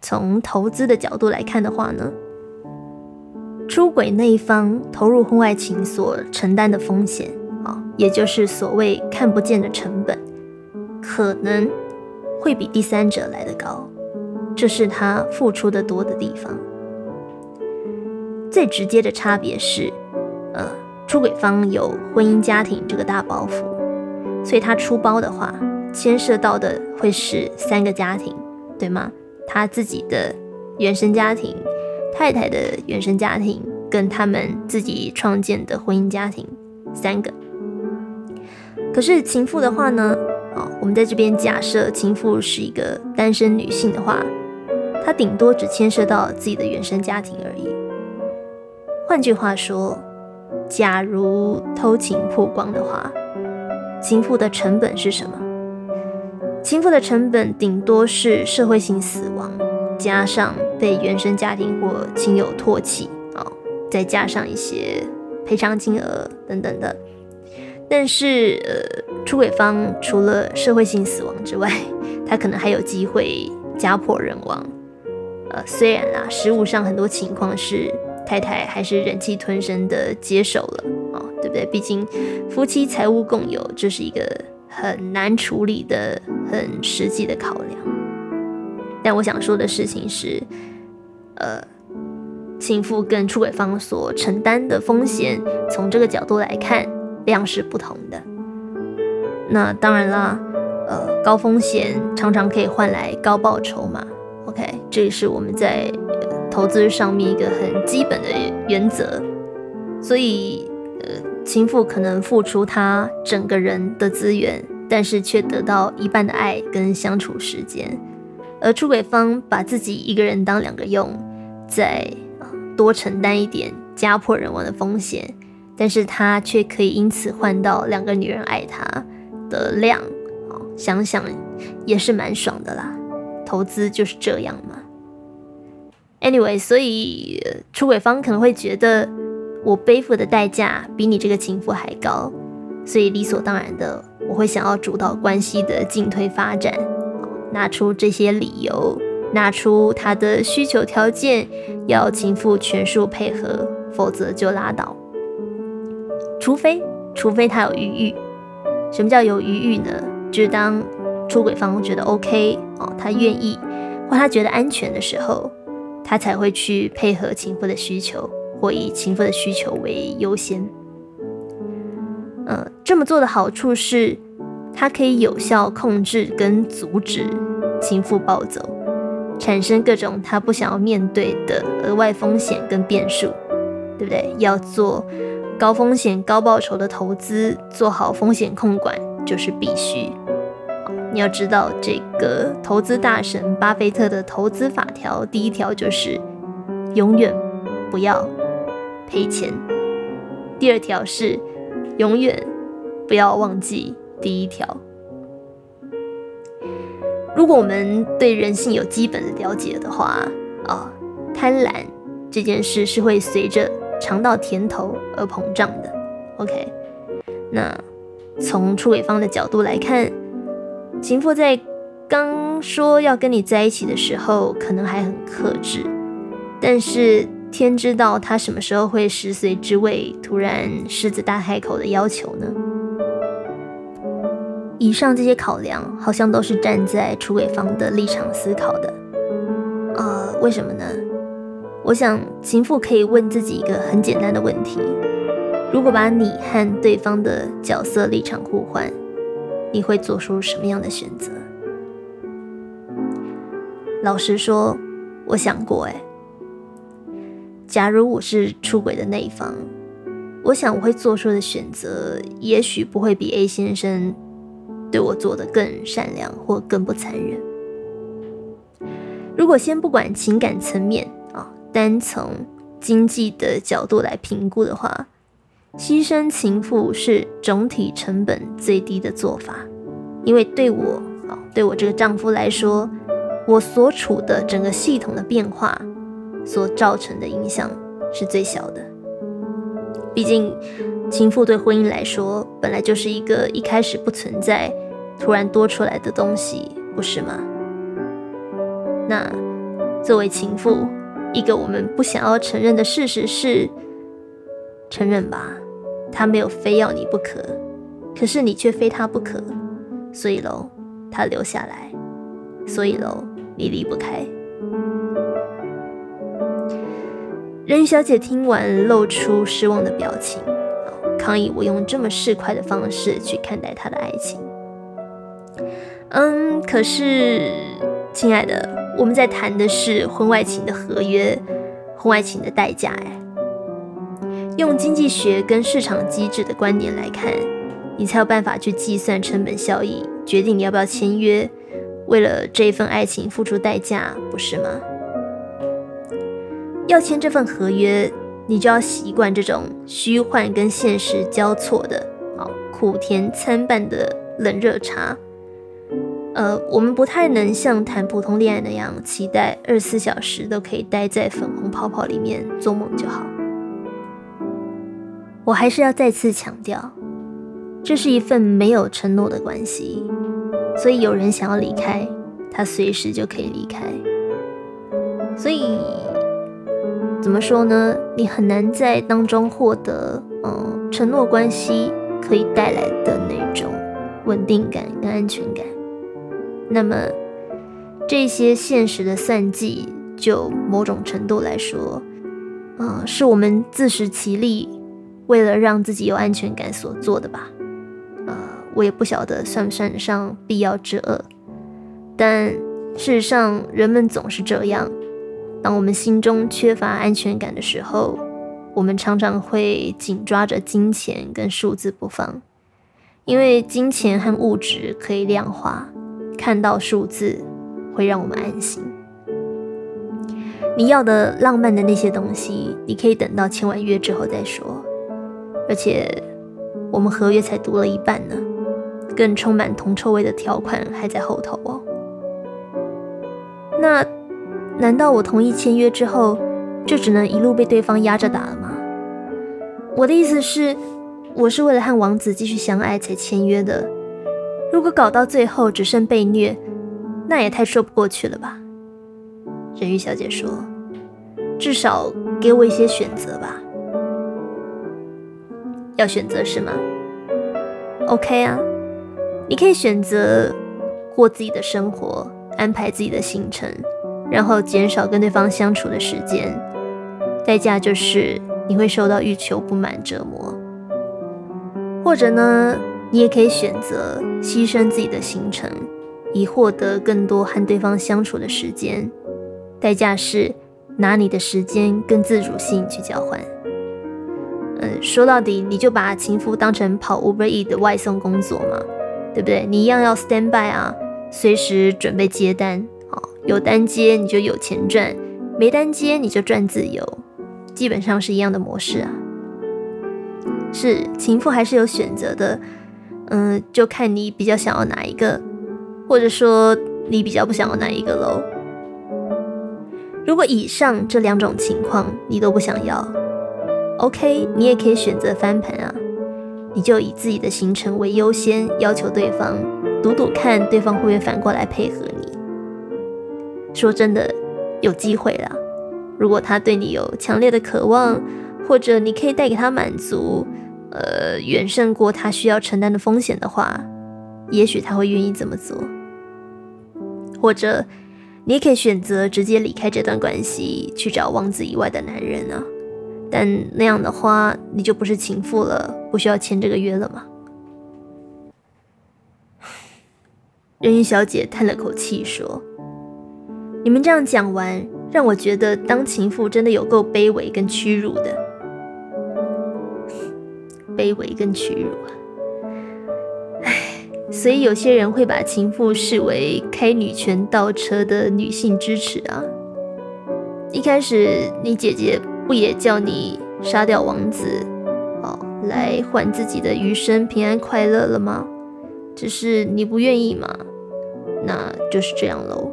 从投资的角度来看的话呢，出轨那一方投入婚外情所承担的风险啊，也就是所谓看不见的成本，可能会比第三者来的高，这是他付出的多的地方。最直接的差别是，呃，出轨方有婚姻家庭这个大包袱，所以他出包的话。牵涉到的会是三个家庭，对吗？他自己的原生家庭、太太的原生家庭，跟他们自己创建的婚姻家庭，三个。可是情妇的话呢？哦，我们在这边假设情妇是一个单身女性的话，她顶多只牵涉到自己的原生家庭而已。换句话说，假如偷情曝光的话，情妇的成本是什么？情妇的成本顶多是社会性死亡，加上被原生家庭或亲友唾弃，再加上一些赔偿金额等等的。但是，呃，出轨方除了社会性死亡之外，他可能还有机会家破人亡。呃，虽然啦，实物上很多情况是太太还是忍气吞声的接受了啊，对不对？毕竟夫妻财务共有，这是一个。很难处理的、很实际的考量，但我想说的事情是，呃，情妇跟出轨方所承担的风险，从这个角度来看，量是不同的。那当然啦，呃，高风险常常可以换来高报酬嘛。OK，这也是我们在投资上面一个很基本的原则。所以，呃。情妇可能付出他整个人的资源，但是却得到一半的爱跟相处时间，而出轨方把自己一个人当两个用，在多承担一点家破人亡的风险，但是他却可以因此换到两个女人爱他的量，想想也是蛮爽的啦。投资就是这样嘛。Anyway，所以出轨方可能会觉得。我背负的代价比你这个情妇还高，所以理所当然的，我会想要主导关系的进退发展，拿出这些理由，拿出他的需求条件，要情妇全数配合，否则就拉倒。除非，除非他有余裕。什么叫有余裕呢？就是当出轨方觉得 OK 哦，他愿意或他觉得安全的时候，他才会去配合情妇的需求。或以情妇的需求为优先，呃，这么做的好处是，他可以有效控制跟阻止情妇暴走，产生各种他不想要面对的额外风险跟变数，对不对？要做高风险高报酬的投资，做好风险控管就是必须。你要知道，这个投资大神巴菲特的投资法条，第一条就是永远不要。赔钱。第二条是永远不要忘记第一条。如果我们对人性有基本的了解的话，啊，贪婪这件事是会随着尝到甜头而膨胀的。OK，那从出轨方的角度来看，情妇在刚说要跟你在一起的时候，可能还很克制，但是。天知道他什么时候会食髓知味，突然狮子大开口的要求呢？以上这些考量好像都是站在出轨方的立场思考的。呃，为什么呢？我想情妇可以问自己一个很简单的问题：如果把你和对方的角色立场互换，你会做出什么样的选择？老实说，我想过，哎。假如我是出轨的那一方，我想我会做出的选择，也许不会比 A 先生对我做的更善良或更不残忍。如果先不管情感层面啊，单从经济的角度来评估的话，牺牲情妇是总体成本最低的做法，因为对我啊，对我这个丈夫来说，我所处的整个系统的变化所造成的影响是最小的。毕竟，情妇对婚姻来说本来就是一个一开始不存在、突然多出来的东西，不是吗？那作为情妇，一个我们不想要承认的事实是：承认吧，他没有非要你不可，可是你却非他不可，所以喽，他留下来，所以喽，你离不开。任小姐听完，露出失望的表情，抗议我用这么市侩的方式去看待她的爱情。嗯，可是，亲爱的，我们在谈的是婚外情的合约，婚外情的代价。哎，用经济学跟市场机制的观点来看，你才有办法去计算成本效益，决定你要不要签约，为了这一份爱情付出代价，不是吗？要签这份合约，你就要习惯这种虚幻跟现实交错的，好苦甜参半的冷热茶。呃，我们不太能像谈普通恋爱那样，期待二十四小时都可以待在粉红泡泡里面做梦就好。我还是要再次强调，这是一份没有承诺的关系，所以有人想要离开，他随时就可以离开。所以。怎么说呢？你很难在当中获得，嗯，承诺关系可以带来的那种稳定感跟安全感。那么，这些现实的算计，就某种程度来说，嗯，是我们自食其力，为了让自己有安全感所做的吧？呃，我也不晓得算不算上必要之恶，但事实上，人们总是这样。当我们心中缺乏安全感的时候，我们常常会紧抓着金钱跟数字不放，因为金钱和物质可以量化，看到数字会让我们安心。你要的浪漫的那些东西，你可以等到签完约之后再说。而且，我们合约才读了一半呢，更充满铜臭味的条款还在后头哦。那。难道我同意签约之后，就只能一路被对方压着打了吗？我的意思是，我是为了和王子继续相爱才签约的。如果搞到最后只剩被虐，那也太说不过去了吧？人鱼小姐说：“至少给我一些选择吧。”要选择是吗？OK 啊，你可以选择过自己的生活，安排自己的行程。然后减少跟对方相处的时间，代价就是你会受到欲求不满折磨。或者呢，你也可以选择牺牲自己的行程，以获得更多和对方相处的时间，代价是拿你的时间跟自主性去交换。嗯，说到底，你就把情夫当成跑 Uber E 的外送工作嘛，对不对？你一样要 stand by 啊，随时准备接单。有单接你就有钱赚，没单接你就赚自由，基本上是一样的模式啊。是情妇还是有选择的，嗯，就看你比较想要哪一个，或者说你比较不想要哪一个喽。如果以上这两种情况你都不想要，OK，你也可以选择翻盘啊，你就以自己的行程为优先，要求对方赌赌看对方会不会反过来配合你。说真的，有机会了。如果他对你有强烈的渴望，或者你可以带给他满足，呃，远胜过他需要承担的风险的话，也许他会愿意这么做。或者，你也可以选择直接离开这段关系，去找王子以外的男人啊。但那样的话，你就不是情妇了，不需要签这个约了吗？人鱼小姐叹了口气说。你们这样讲完，让我觉得当情妇真的有够卑微跟屈辱的。卑微跟屈辱啊！唉，所以有些人会把情妇视为开女权倒车的女性支持啊。一开始你姐姐不也叫你杀掉王子，哦，来换自己的余生平安快乐了吗？只是你不愿意嘛，那就是这样喽。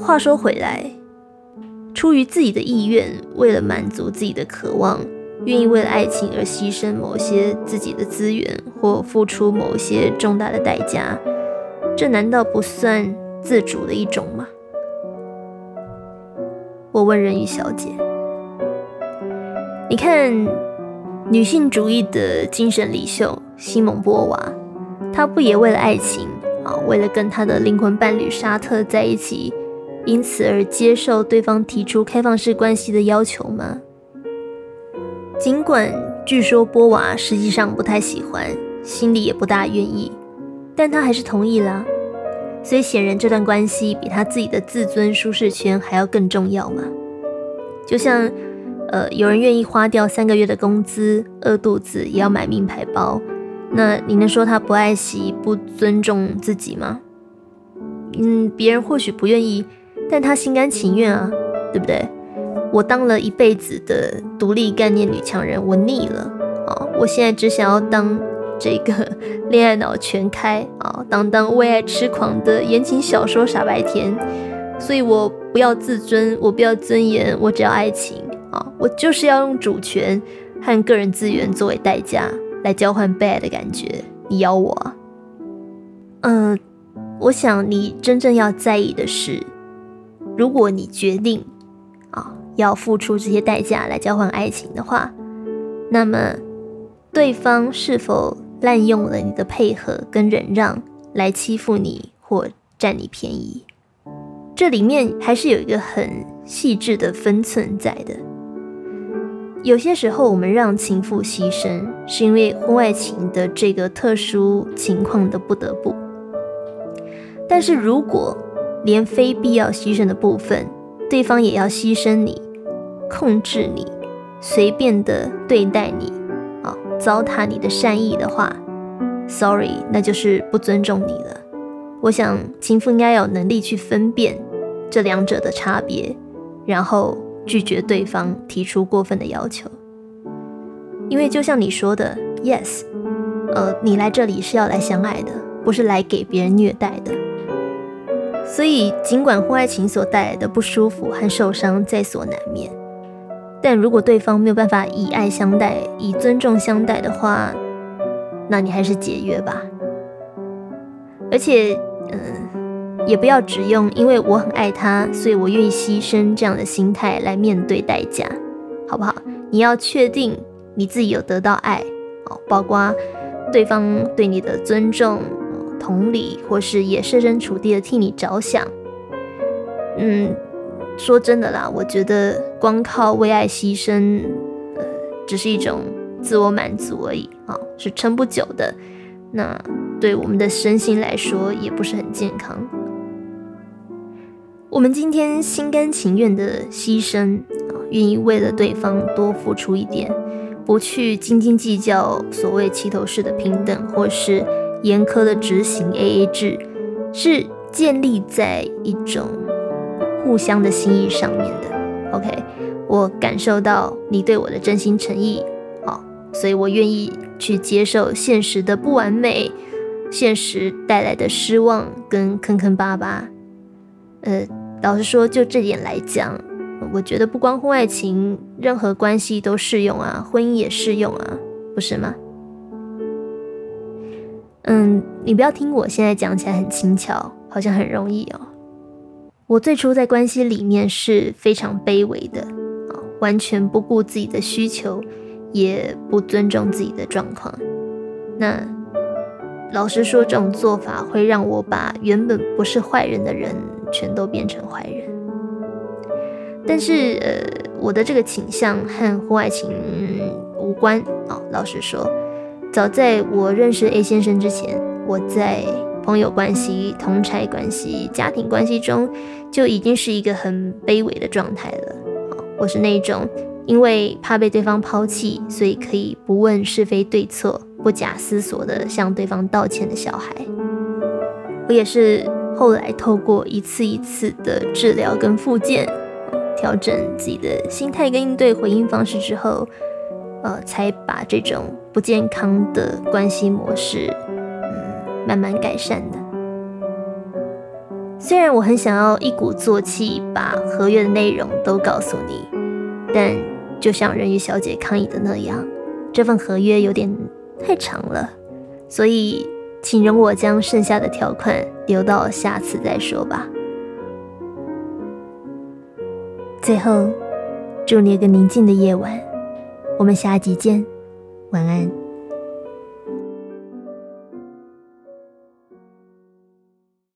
话说回来，出于自己的意愿，为了满足自己的渴望，愿意为了爱情而牺牲某些自己的资源，或付出某些重大的代价，这难道不算自主的一种吗？我问人鱼小姐：“你看，女性主义的精神领袖西蒙波娃，她不也为了爱情啊，为了跟她的灵魂伴侣沙特在一起，因此而接受对方提出开放式关系的要求吗？尽管据说波娃实际上不太喜欢，心里也不大愿意，但她还是同意了。”所以显然，这段关系比他自己的自尊舒适圈还要更重要嘛？就像，呃，有人愿意花掉三个月的工资，饿肚子也要买名牌包，那你能说他不爱惜、不尊重自己吗？嗯，别人或许不愿意，但他心甘情愿啊，对不对？我当了一辈子的独立概念女强人，我腻了啊！我现在只想要当。这个 恋爱脑全开啊，当当为爱痴狂的言情小说傻白甜，所以我不要自尊，我不要尊严，我只要爱情啊！我就是要用主权和个人资源作为代价来交换被爱的感觉。你咬我？嗯，我想你真正要在意的是，如果你决定啊要付出这些代价来交换爱情的话，那么对方是否？滥用了你的配合跟忍让来欺负你或占你便宜，这里面还是有一个很细致的分寸在的。有些时候我们让情妇牺牲，是因为婚外情的这个特殊情况的不得不。但是如果连非必要牺牲的部分，对方也要牺牲你、控制你、随便的对待你。啊糟蹋你的善意的话，sorry，那就是不尊重你了。我想情妇应该有能力去分辨这两者的差别，然后拒绝对方提出过分的要求。因为就像你说的，yes，呃，你来这里是要来相爱的，不是来给别人虐待的。所以尽管婚外情所带来的不舒服和受伤在所难免。但如果对方没有办法以爱相待、以尊重相待的话，那你还是解约吧。而且，嗯，也不要只用因为我很爱他，所以我愿意牺牲这样的心态来面对代价，好不好？你要确定你自己有得到爱，哦，包括对方对你的尊重、同理，或是也设身处地的替你着想，嗯。说真的啦，我觉得光靠为爱牺牲，呃，只是一种自我满足而已啊，是撑不久的。那对我们的身心来说，也不是很健康。我们今天心甘情愿的牺牲啊，愿意为了对方多付出一点，不去斤斤计较所谓齐头式的平等，或是严苛的执行 AA 制，是建立在一种。互相的心意上面的，OK，我感受到你对我的真心诚意，好，所以我愿意去接受现实的不完美，现实带来的失望跟坑坑巴巴。呃，老实说，就这点来讲，我觉得不光婚外情，任何关系都适用啊，婚姻也适用啊，不是吗？嗯，你不要听我现在讲起来很轻巧，好像很容易哦。我最初在关系里面是非常卑微的啊，完全不顾自己的需求，也不尊重自己的状况。那老实说，这种做法会让我把原本不是坏人的人全都变成坏人。但是，呃，我的这个倾向和婚外情无关啊。老实说，早在我认识 A 先生之前，我在。朋友关系、同差关系、家庭关系中，就已经是一个很卑微的状态了。我是那种因为怕被对方抛弃，所以可以不问是非对错、不假思索的向对方道歉的小孩。我也是后来透过一次一次的治疗跟复健，调整自己的心态跟应对回应方式之后，呃，才把这种不健康的关系模式，嗯，慢慢改善的。虽然我很想要一鼓作气把合约的内容都告诉你，但就像人鱼小姐抗议的那样，这份合约有点太长了，所以请容我将剩下的条款留到下次再说吧。最后，祝你有个宁静的夜晚，我们下集见，晚安。